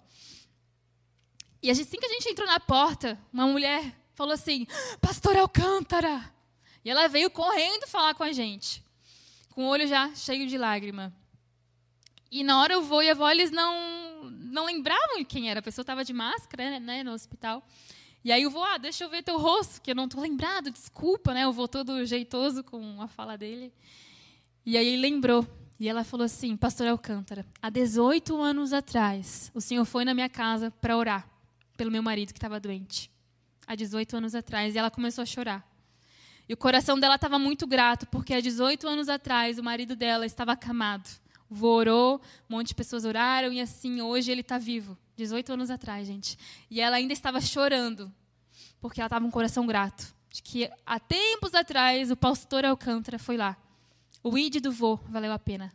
E assim que a gente entrou na porta, uma mulher falou assim: Pastor Alcântara! E ela veio correndo falar com a gente, com o olho já cheio de lágrima. E na hora o vô e a avó, eles não, não lembravam quem era. A pessoa estava de máscara né, no hospital. E aí o vô, ah, deixa eu ver teu rosto, que eu não estou lembrado, desculpa, né? O vô todo jeitoso com a fala dele. E aí ele lembrou. E ela falou assim: Pastor Alcântara, há 18 anos atrás, o senhor foi na minha casa para orar pelo meu marido que estava doente. Há 18 anos atrás. E ela começou a chorar. E o coração dela estava muito grato, porque há 18 anos atrás o marido dela estava acamado. Orou, um monte de pessoas oraram, e assim, hoje ele está vivo. 18 anos atrás, gente. E ela ainda estava chorando, porque ela estava com um coração grato. De que há tempos atrás o pastor Alcântara foi lá o id do vô valeu a pena.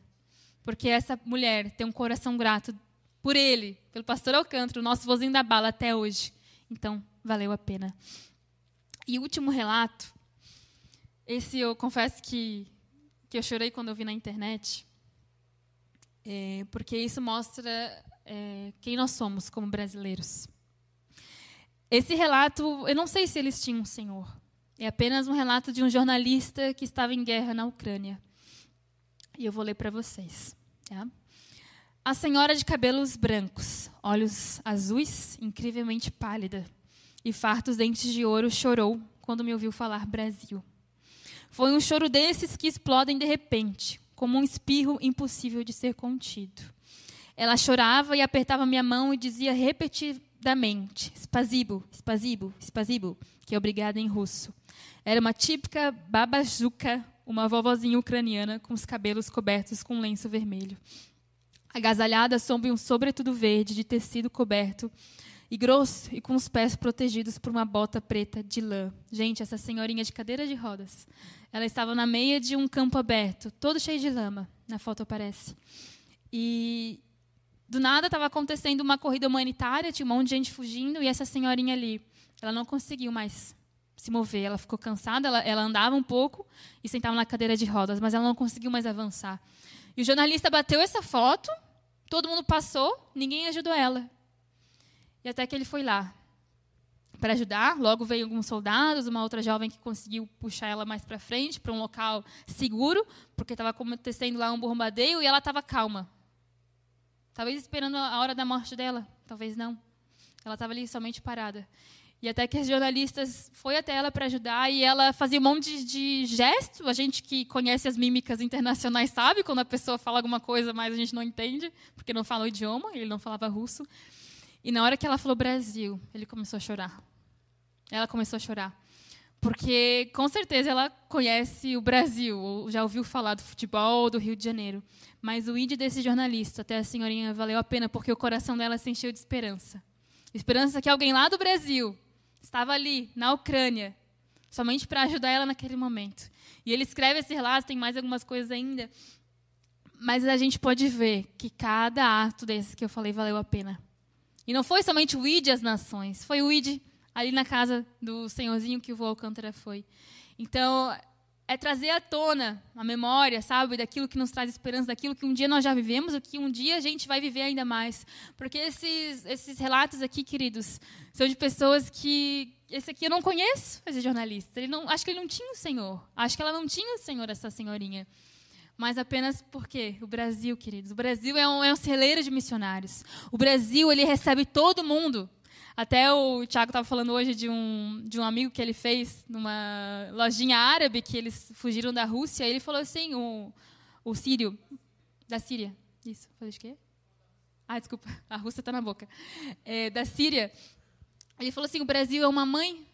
Porque essa mulher tem um coração grato por ele, pelo pastor Alcântara, o nosso vozinho da bala até hoje. Então, valeu a pena. E último relato, esse eu confesso que, que eu chorei quando eu vi na internet, é, porque isso mostra é, quem nós somos como brasileiros. Esse relato, eu não sei se eles tinham um senhor. É apenas um relato de um jornalista que estava em guerra na Ucrânia. E eu vou ler para vocês. Tá? A senhora de cabelos brancos, olhos azuis, incrivelmente pálida, e fartos dentes de ouro chorou quando me ouviu falar Brasil. Foi um choro desses que explodem de repente, como um espirro impossível de ser contido. Ela chorava e apertava minha mão e dizia repetidamente: Spasibo, Spasibo, Spasibo, que é obrigada em russo. Era uma típica babajuca uma vovozinha ucraniana com os cabelos cobertos com um lenço vermelho. Agasalhada sob um sobretudo verde de tecido coberto e grosso e com os pés protegidos por uma bota preta de lã. Gente, essa senhorinha de cadeira de rodas. Ela estava na meia de um campo aberto, todo cheio de lama, na foto aparece. E do nada estava acontecendo uma corrida humanitária, tinha um monte de gente fugindo e essa senhorinha ali, ela não conseguiu mais se mover. Ela ficou cansada, ela, ela andava um pouco e sentava na cadeira de rodas, mas ela não conseguiu mais avançar. E o jornalista bateu essa foto, Todo mundo passou, ninguém ajudou ela. E até que ele foi lá para ajudar. Logo veio alguns soldados, uma outra jovem que conseguiu puxar ela mais para frente, para um local seguro, porque estava acontecendo lá um bombardeio e ela estava calma. Talvez esperando a hora da morte dela, talvez não. Ela estava ali somente parada. E até que os jornalistas foi até ela para ajudar e ela fazia um monte de gesto. A gente que conhece as mímicas internacionais sabe quando a pessoa fala alguma coisa, mas a gente não entende, porque não fala o idioma, ele não falava russo. E na hora que ela falou Brasil, ele começou a chorar. Ela começou a chorar. Porque com certeza ela conhece o Brasil, já ouviu falar do futebol do Rio de Janeiro. Mas o índio desse jornalista, até a senhorinha, valeu a pena, porque o coração dela se encheu de esperança. Esperança que alguém lá do Brasil estava ali, na Ucrânia, somente para ajudar ela naquele momento. E ele escreve esse relato, tem mais algumas coisas ainda. Mas a gente pode ver que cada ato desses que eu falei valeu a pena. E não foi somente o ID as nações, foi o ID ali na casa do senhorzinho que o vô Alcântara foi. Então, é trazer à tona a memória, sabe, daquilo que nos traz esperança, daquilo que um dia nós já vivemos, o que um dia a gente vai viver ainda mais. Porque esses, esses relatos aqui, queridos, são de pessoas que. Esse aqui eu não conheço, esse jornalista. Ele não, acho que ele não tinha o Senhor. Acho que ela não tinha o Senhor, essa senhorinha. Mas apenas porque o Brasil, queridos, o Brasil é um, é um celeiro de missionários. O Brasil, ele recebe todo mundo. Até o Tiago estava falando hoje de um, de um amigo que ele fez numa lojinha árabe, que eles fugiram da Rússia. ele falou assim, o, o sírio, da Síria. Isso, falei de quê? Ah, desculpa, a Rússia está na boca. É, da Síria. Ele falou assim, o Brasil é uma mãe.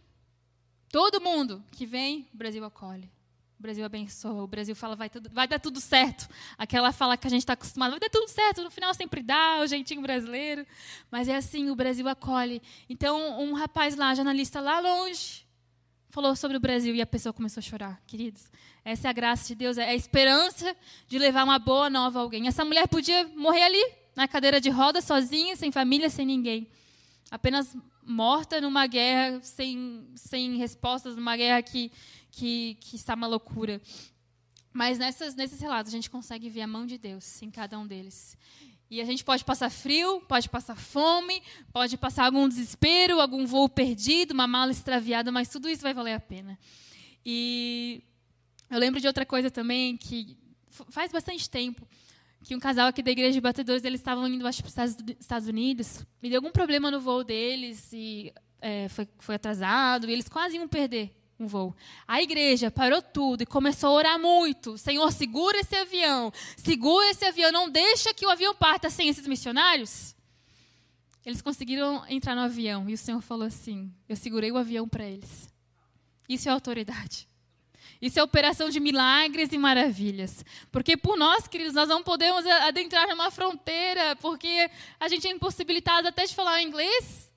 Todo mundo que vem, o Brasil acolhe. O Brasil abençoa, o Brasil fala, vai, tudo, vai dar tudo certo. Aquela fala que a gente está acostumado, vai dar tudo certo, no final sempre dá, o jeitinho brasileiro. Mas é assim, o Brasil acolhe. Então, um rapaz lá, jornalista lá longe, falou sobre o Brasil e a pessoa começou a chorar. Queridos, essa é a graça de Deus, é a esperança de levar uma boa nova a alguém. Essa mulher podia morrer ali, na cadeira de roda, sozinha, sem família, sem ninguém. Apenas morta numa guerra, sem, sem respostas, numa guerra que que, que está uma loucura. Mas nessas, nesses relatos a gente consegue ver a mão de Deus em cada um deles. E a gente pode passar frio, pode passar fome, pode passar algum desespero, algum voo perdido, uma mala extraviada, mas tudo isso vai valer a pena. E eu lembro de outra coisa também que faz bastante tempo que um casal aqui da igreja de batedores eles estavam indo acho para os Estados Unidos e deu algum problema no voo deles e é, foi, foi atrasado e eles quase iam perder um voo. A igreja parou tudo e começou a orar muito. Senhor, segura esse avião. Segura esse avião. Não deixa que o avião parta sem esses missionários. Eles conseguiram entrar no avião e o Senhor falou assim: Eu segurei o avião para eles. Isso é autoridade. Isso é operação de milagres e maravilhas. Porque por nós, queridos, nós não podemos adentrar numa fronteira, porque a gente é impossibilitado até de falar inglês.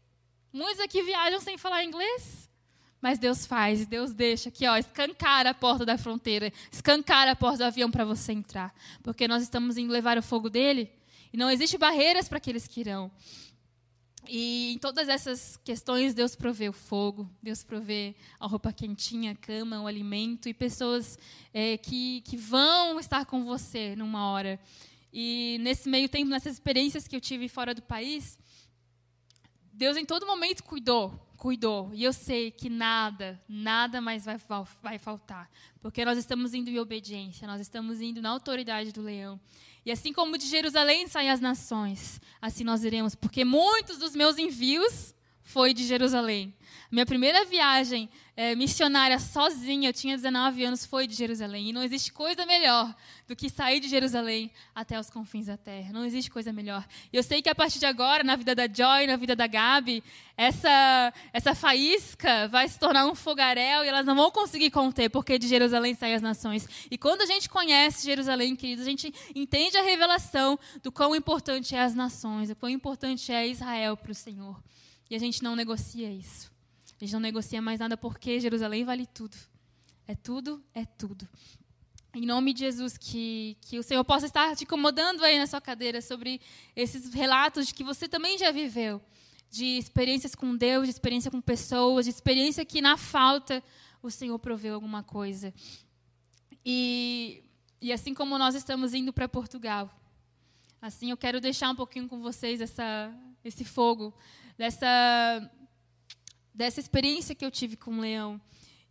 Muitos aqui viajam sem falar inglês. Mas Deus faz, Deus deixa aqui, ó, escancar a porta da fronteira, escancar a porta do avião para você entrar. Porque nós estamos indo levar o fogo dele e não existe barreiras para aqueles que irão. E em todas essas questões, Deus provê o fogo, Deus provê a roupa quentinha, a cama, o alimento e pessoas é, que, que vão estar com você numa hora. E nesse meio tempo, nessas experiências que eu tive fora do país, Deus em todo momento cuidou cuidou. E eu sei que nada, nada mais vai, vai faltar. Porque nós estamos indo em obediência, nós estamos indo na autoridade do leão. E assim como de Jerusalém saem as nações, assim nós iremos. Porque muitos dos meus envios foi de Jerusalém. Minha primeira viagem é, missionária sozinha, eu tinha 19 anos, foi de Jerusalém. E não existe coisa melhor do que sair de Jerusalém até os confins da terra. Não existe coisa melhor. E eu sei que a partir de agora, na vida da Joy, na vida da Gabi, essa, essa faísca vai se tornar um fogaréu e elas não vão conseguir conter, porque de Jerusalém saem as nações. E quando a gente conhece Jerusalém, queridos, a gente entende a revelação do quão importante é as nações, o quão importante é Israel para o Senhor. E a gente não negocia isso. A gente não negocia mais nada porque Jerusalém vale tudo. É tudo, é tudo. Em nome de Jesus, que, que o Senhor possa estar te incomodando aí na sua cadeira sobre esses relatos de que você também já viveu. De experiências com Deus, de experiência com pessoas, de experiência que na falta o Senhor proveu alguma coisa. E, e assim como nós estamos indo para Portugal, Assim, eu quero deixar um pouquinho com vocês essa, esse fogo, dessa, dessa experiência que eu tive com o leão.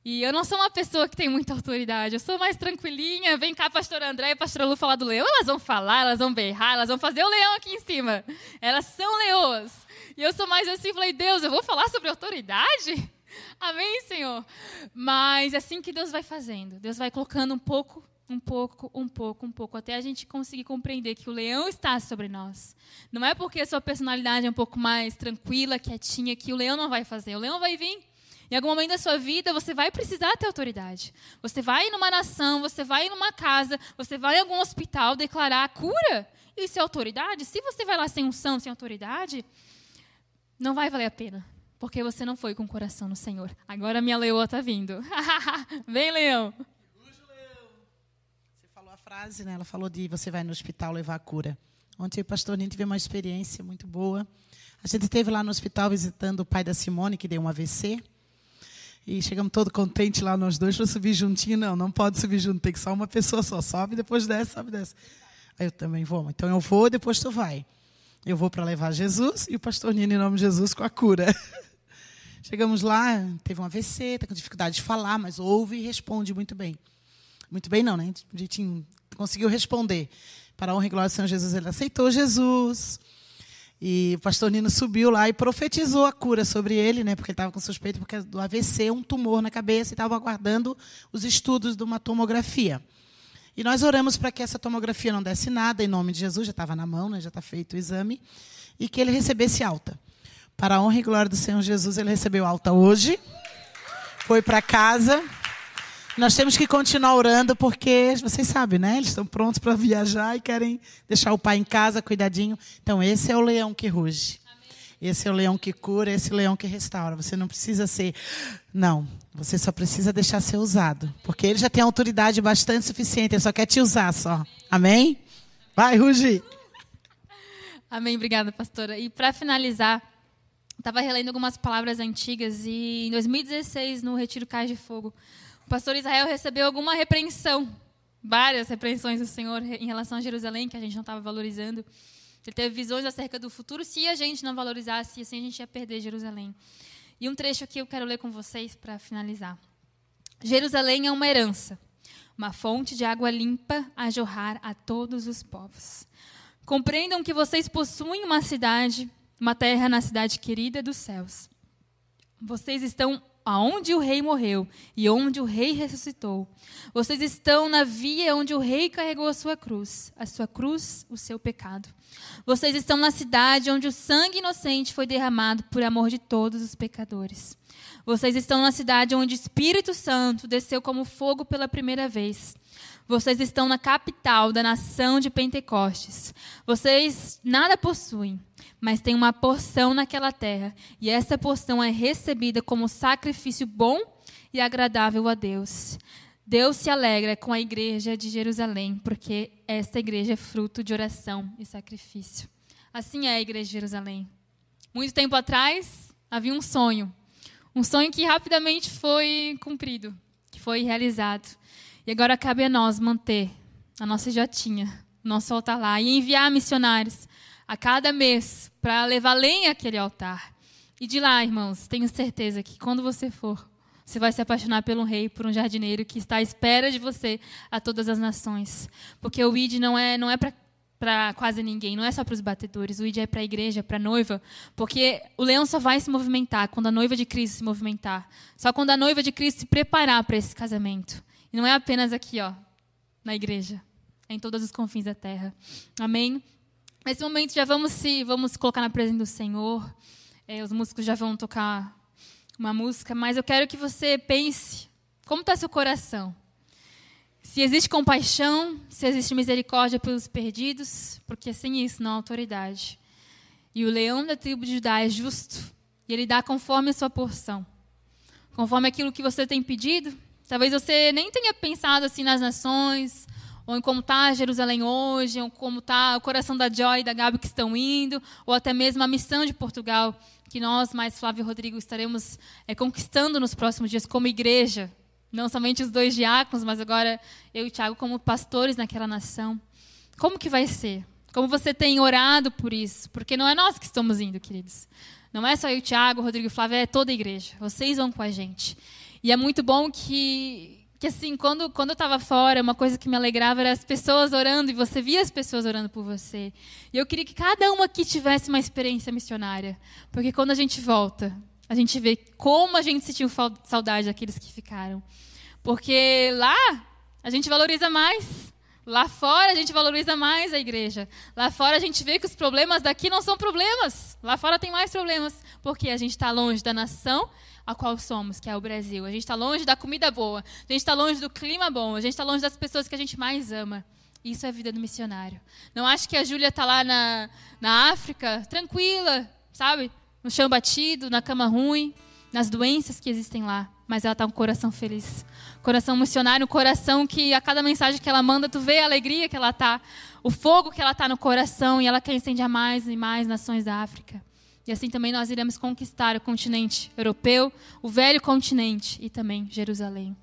E eu não sou uma pessoa que tem muita autoridade, eu sou mais tranquilinha. Vem cá, pastora André e pastora Lu falar do leão. Elas vão falar, elas vão berrar, elas vão fazer o leão aqui em cima. Elas são leoas. E eu sou mais assim, falei, Deus, eu vou falar sobre autoridade? [LAUGHS] Amém, Senhor? Mas é assim que Deus vai fazendo. Deus vai colocando um pouco, um pouco, um pouco, um pouco, até a gente conseguir compreender que o leão está sobre nós. Não é porque a sua personalidade é um pouco mais tranquila, quietinha, que o leão não vai fazer. O leão vai vir. Em algum momento da sua vida, você vai precisar ter autoridade. Você vai numa nação, você vai numa casa, você vai em algum hospital declarar a cura. Isso é autoridade? Se você vai lá sem unção, sem autoridade, não vai valer a pena. Porque você não foi com o coração no Senhor. Agora minha leoa está vindo. [LAUGHS] Vem, leão. Frase, né? Ela falou de você vai no hospital levar cura. Ontem o pastor Nino teve uma experiência muito boa. A gente esteve lá no hospital visitando o pai da Simone, que deu um AVC. E chegamos todo contente lá, nós dois, para subir juntinho. Não, não pode subir junto, tem que só uma pessoa só. Sobe, depois desce, sobe, desce. Aí eu também vou. Então eu vou, depois tu vai. Eu vou para levar Jesus e o pastor Nino, em nome de Jesus, com a cura. [LAUGHS] Chegamos lá, teve um AVC, está com dificuldade de falar, mas ouve e responde muito bem. Muito bem, não, né? Direitinho, conseguiu responder. Para a honra e glória do Senhor Jesus, ele aceitou Jesus. E o pastor Nino subiu lá e profetizou a cura sobre ele, né? Porque ele estava com suspeita porque do AVC, um tumor na cabeça, e estava aguardando os estudos de uma tomografia. E nós oramos para que essa tomografia não desse nada, em nome de Jesus, já estava na mão, né? já está feito o exame, e que ele recebesse alta. Para a honra e glória do Senhor Jesus, ele recebeu alta hoje, foi para casa. Nós temos que continuar orando porque vocês sabem, né? Eles estão prontos para viajar e querem deixar o pai em casa cuidadinho. Então esse é o leão que ruge. Esse é o leão que cura, esse é o leão que restaura. Você não precisa ser não, você só precisa deixar ser usado, porque ele já tem autoridade bastante suficiente, ele só quer te usar só. Amém? Vai, ruge. Amém, obrigada, pastora. E para finalizar, estava relendo algumas palavras antigas e em 2016, no Retiro Cais de Fogo, o pastor Israel recebeu alguma repreensão, várias repreensões do Senhor em relação a Jerusalém, que a gente não estava valorizando. Ele teve visões acerca do futuro, se a gente não valorizasse, assim a gente ia perder Jerusalém. E um trecho aqui eu quero ler com vocês para finalizar. Jerusalém é uma herança, uma fonte de água limpa a jorrar a todos os povos. Compreendam que vocês possuem uma cidade, uma terra na cidade querida dos céus. Vocês estão aonde o rei morreu e onde o rei ressuscitou. Vocês estão na via onde o rei carregou a sua cruz, a sua cruz, o seu pecado. Vocês estão na cidade onde o sangue inocente foi derramado por amor de todos os pecadores. Vocês estão na cidade onde o Espírito Santo desceu como fogo pela primeira vez. Vocês estão na capital da nação de Pentecostes. Vocês nada possuem, mas têm uma porção naquela terra, e essa porção é recebida como sacrifício bom e agradável a Deus. Deus se alegra com a igreja de Jerusalém, porque esta igreja é fruto de oração e sacrifício. Assim é a igreja de Jerusalém. Muito tempo atrás, havia um sonho. Um sonho que rapidamente foi cumprido, que foi realizado. E agora cabe a nós manter a nossa jotinha, o nosso altar lá, e enviar missionários a cada mês para levar lenha àquele altar. E de lá, irmãos, tenho certeza que quando você for, você vai se apaixonar pelo rei, por um jardineiro que está à espera de você a todas as nações. Porque o ID não é, não é para para quase ninguém, não é só para os batedores, o ID é para a igreja, para a noiva, porque o leão só vai se movimentar quando a noiva de Cristo se movimentar. Só quando a noiva de Cristo se preparar para esse casamento. E não é apenas aqui, ó, na igreja. É em todos os confins da terra. Amém? Nesse momento já vamos se vamos colocar na presença do Senhor. É, os músicos já vão tocar uma música, mas eu quero que você pense como está seu coração. Se existe compaixão, se existe misericórdia pelos perdidos, porque sem isso não há autoridade. E o leão da tribo de Judá é justo, e ele dá conforme a sua porção. Conforme aquilo que você tem pedido, Talvez você nem tenha pensado assim nas nações, ou em como está Jerusalém hoje, ou como está o coração da Joy e da Gabi que estão indo, ou até mesmo a missão de Portugal, que nós, mais Flávio e Rodrigo, estaremos é, conquistando nos próximos dias como igreja. Não somente os dois diáconos, mas agora eu e o Tiago como pastores naquela nação. Como que vai ser? Como você tem orado por isso? Porque não é nós que estamos indo, queridos. Não é só eu, Tiago, Rodrigo e Flávio, é toda a igreja. Vocês vão com a gente. E é muito bom que, que assim, quando, quando eu estava fora, uma coisa que me alegrava era as pessoas orando, e você via as pessoas orando por você. E eu queria que cada uma aqui tivesse uma experiência missionária. Porque quando a gente volta, a gente vê como a gente sentiu saudade daqueles que ficaram. Porque lá, a gente valoriza mais. Lá fora a gente valoriza mais a igreja. Lá fora a gente vê que os problemas daqui não são problemas. Lá fora tem mais problemas. Porque a gente está longe da nação a qual somos, que é o Brasil. A gente está longe da comida boa. A gente está longe do clima bom. A gente está longe das pessoas que a gente mais ama. Isso é a vida do missionário. Não acho que a Júlia está lá na, na África, tranquila, sabe? No chão batido, na cama ruim, nas doenças que existem lá. Mas ela está com o coração feliz coração missionário, um coração que a cada mensagem que ela manda, tu vê a alegria que ela tá, o fogo que ela tá no coração e ela quer incendiar mais e mais nações da África. E assim também nós iremos conquistar o continente europeu, o velho continente e também Jerusalém.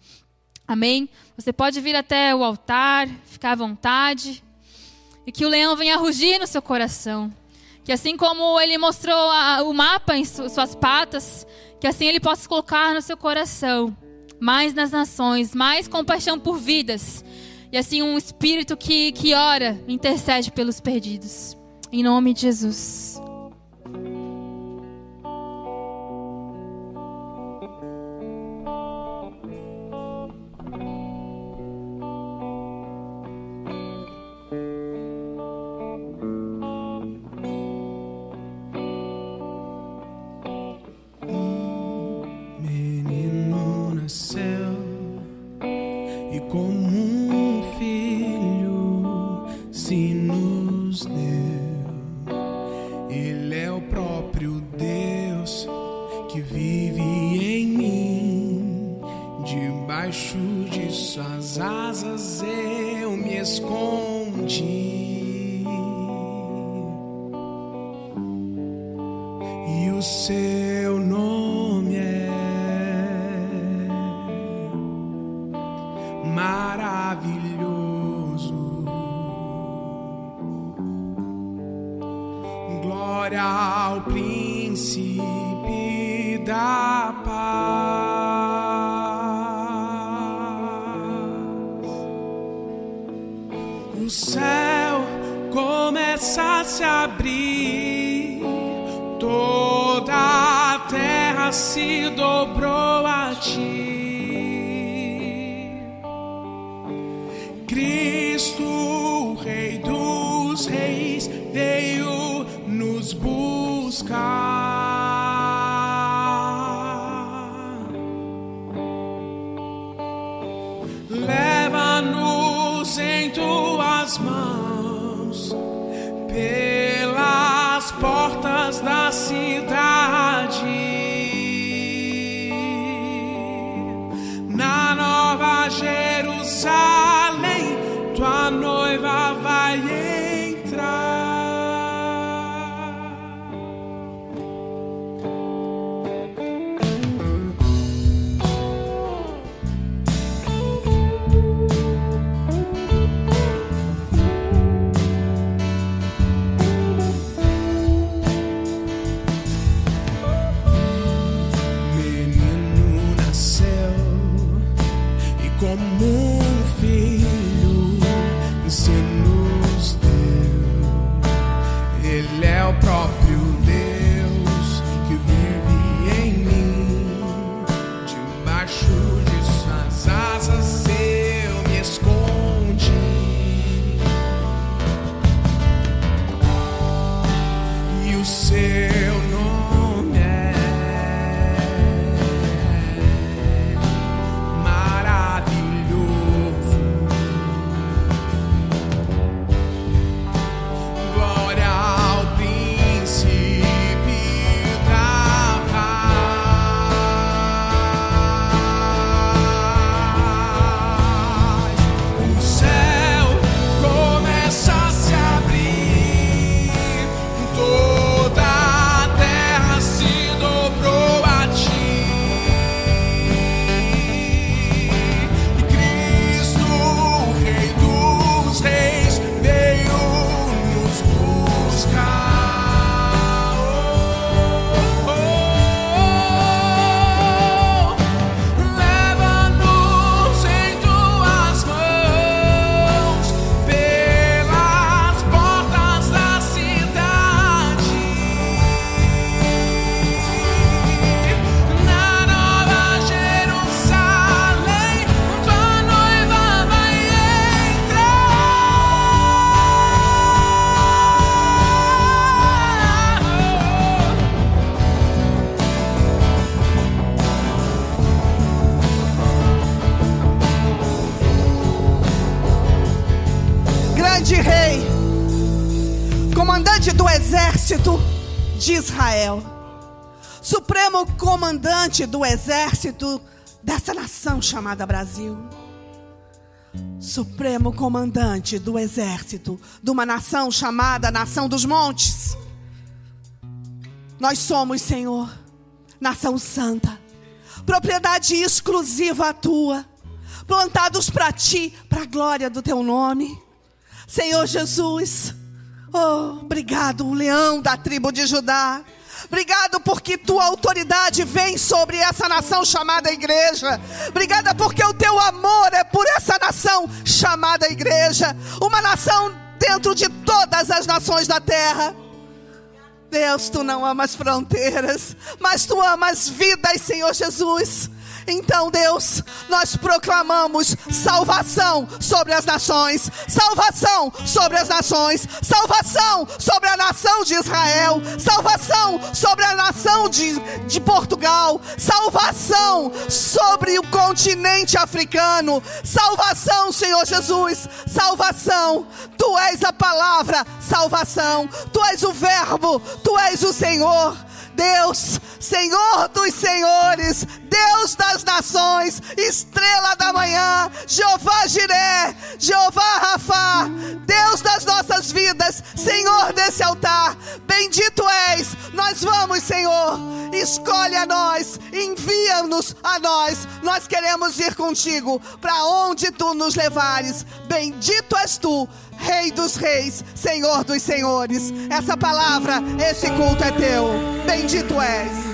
Amém? Você pode vir até o altar, ficar à vontade, e que o leão venha rugir no seu coração. Que assim como ele mostrou a, o mapa em suas patas, que assim ele possa colocar no seu coração mais nas nações, mais compaixão por vidas. E assim, um espírito que, que ora, intercede pelos perdidos. Em nome de Jesus. de suas asas eu me escondi. E o seu nome é maravilhoso. Glória ao príncipe. se dobrou. quando não filho, se não propriedade do exército de Israel, supremo comandante do exército dessa nação chamada Brasil. Supremo comandante do exército de uma nação chamada Nação dos Montes. Nós somos, Senhor, nação santa, propriedade exclusiva tua, plantados para ti, para a glória do teu nome. Senhor Jesus, oh, obrigado, leão da tribo de Judá. Obrigado porque tua autoridade vem sobre essa nação chamada igreja. Obrigada porque o teu amor é por essa nação chamada igreja. Uma nação dentro de todas as nações da terra. Deus, tu não amas fronteiras, mas tu amas vidas, Senhor Jesus. Então, Deus, nós proclamamos salvação sobre as nações, salvação sobre as nações, salvação sobre a nação de Israel, salvação sobre a nação de, de Portugal, salvação sobre o continente africano, salvação, Senhor Jesus, salvação. Tu és a palavra, salvação, tu és o Verbo, tu és o Senhor. Deus, Senhor dos senhores, Deus das nações, estrela da manhã, Jeová Jiré, Jeová Rafá, Deus das nossas vidas, Senhor desse altar, bendito és. Nós vamos, Senhor, escolhe a nós, envia-nos a nós. Nós queremos ir contigo para onde tu nos levares. Bendito és tu Rei dos reis, Senhor dos senhores. Essa palavra, esse culto é teu. Bendito és.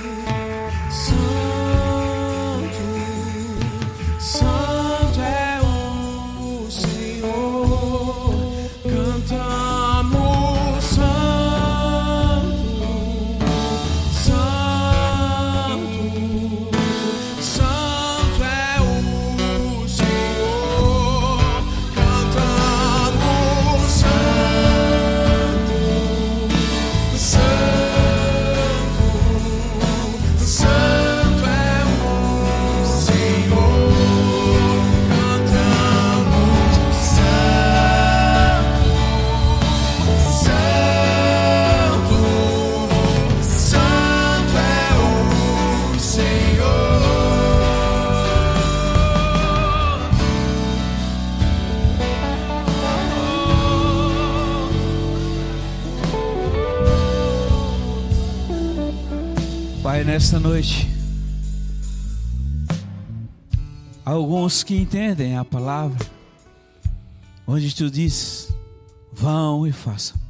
Pai, nesta noite, alguns que entendem a palavra, onde tu dizes, vão e façam.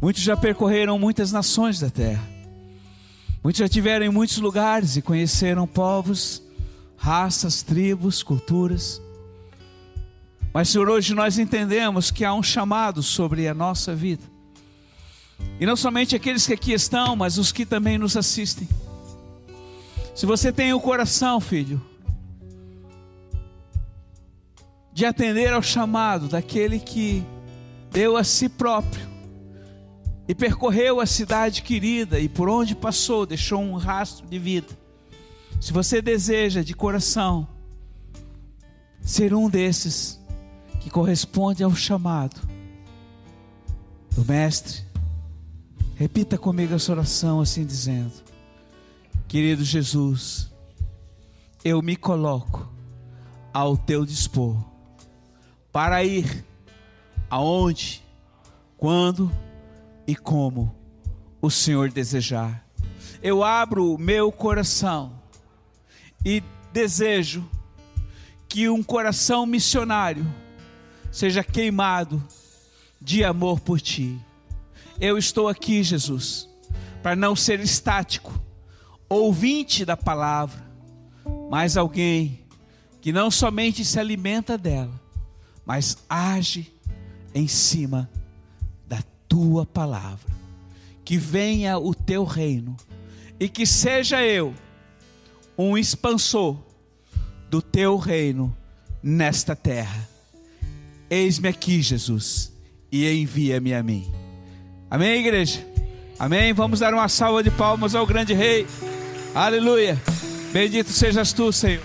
Muitos já percorreram muitas nações da terra, muitos já tiveram em muitos lugares e conheceram povos, raças, tribos, culturas. Mas, Senhor, hoje nós entendemos que há um chamado sobre a nossa vida. E não somente aqueles que aqui estão, mas os que também nos assistem. Se você tem o coração, filho, de atender ao chamado daquele que deu a si próprio e percorreu a cidade querida e por onde passou deixou um rastro de vida. Se você deseja de coração ser um desses que corresponde ao chamado do Mestre, Repita comigo essa oração assim dizendo: Querido Jesus, eu me coloco ao teu dispor para ir aonde, quando e como o Senhor desejar. Eu abro o meu coração e desejo que um coração missionário seja queimado de amor por ti. Eu estou aqui, Jesus, para não ser estático, ouvinte da palavra, mas alguém que não somente se alimenta dela, mas age em cima da tua palavra. Que venha o teu reino e que seja eu um expansor do teu reino nesta terra. Eis-me aqui, Jesus, e envia-me a mim. Amém, igreja? Amém? Vamos dar uma salva de palmas ao grande rei. Aleluia. Bendito sejas tu, Senhor.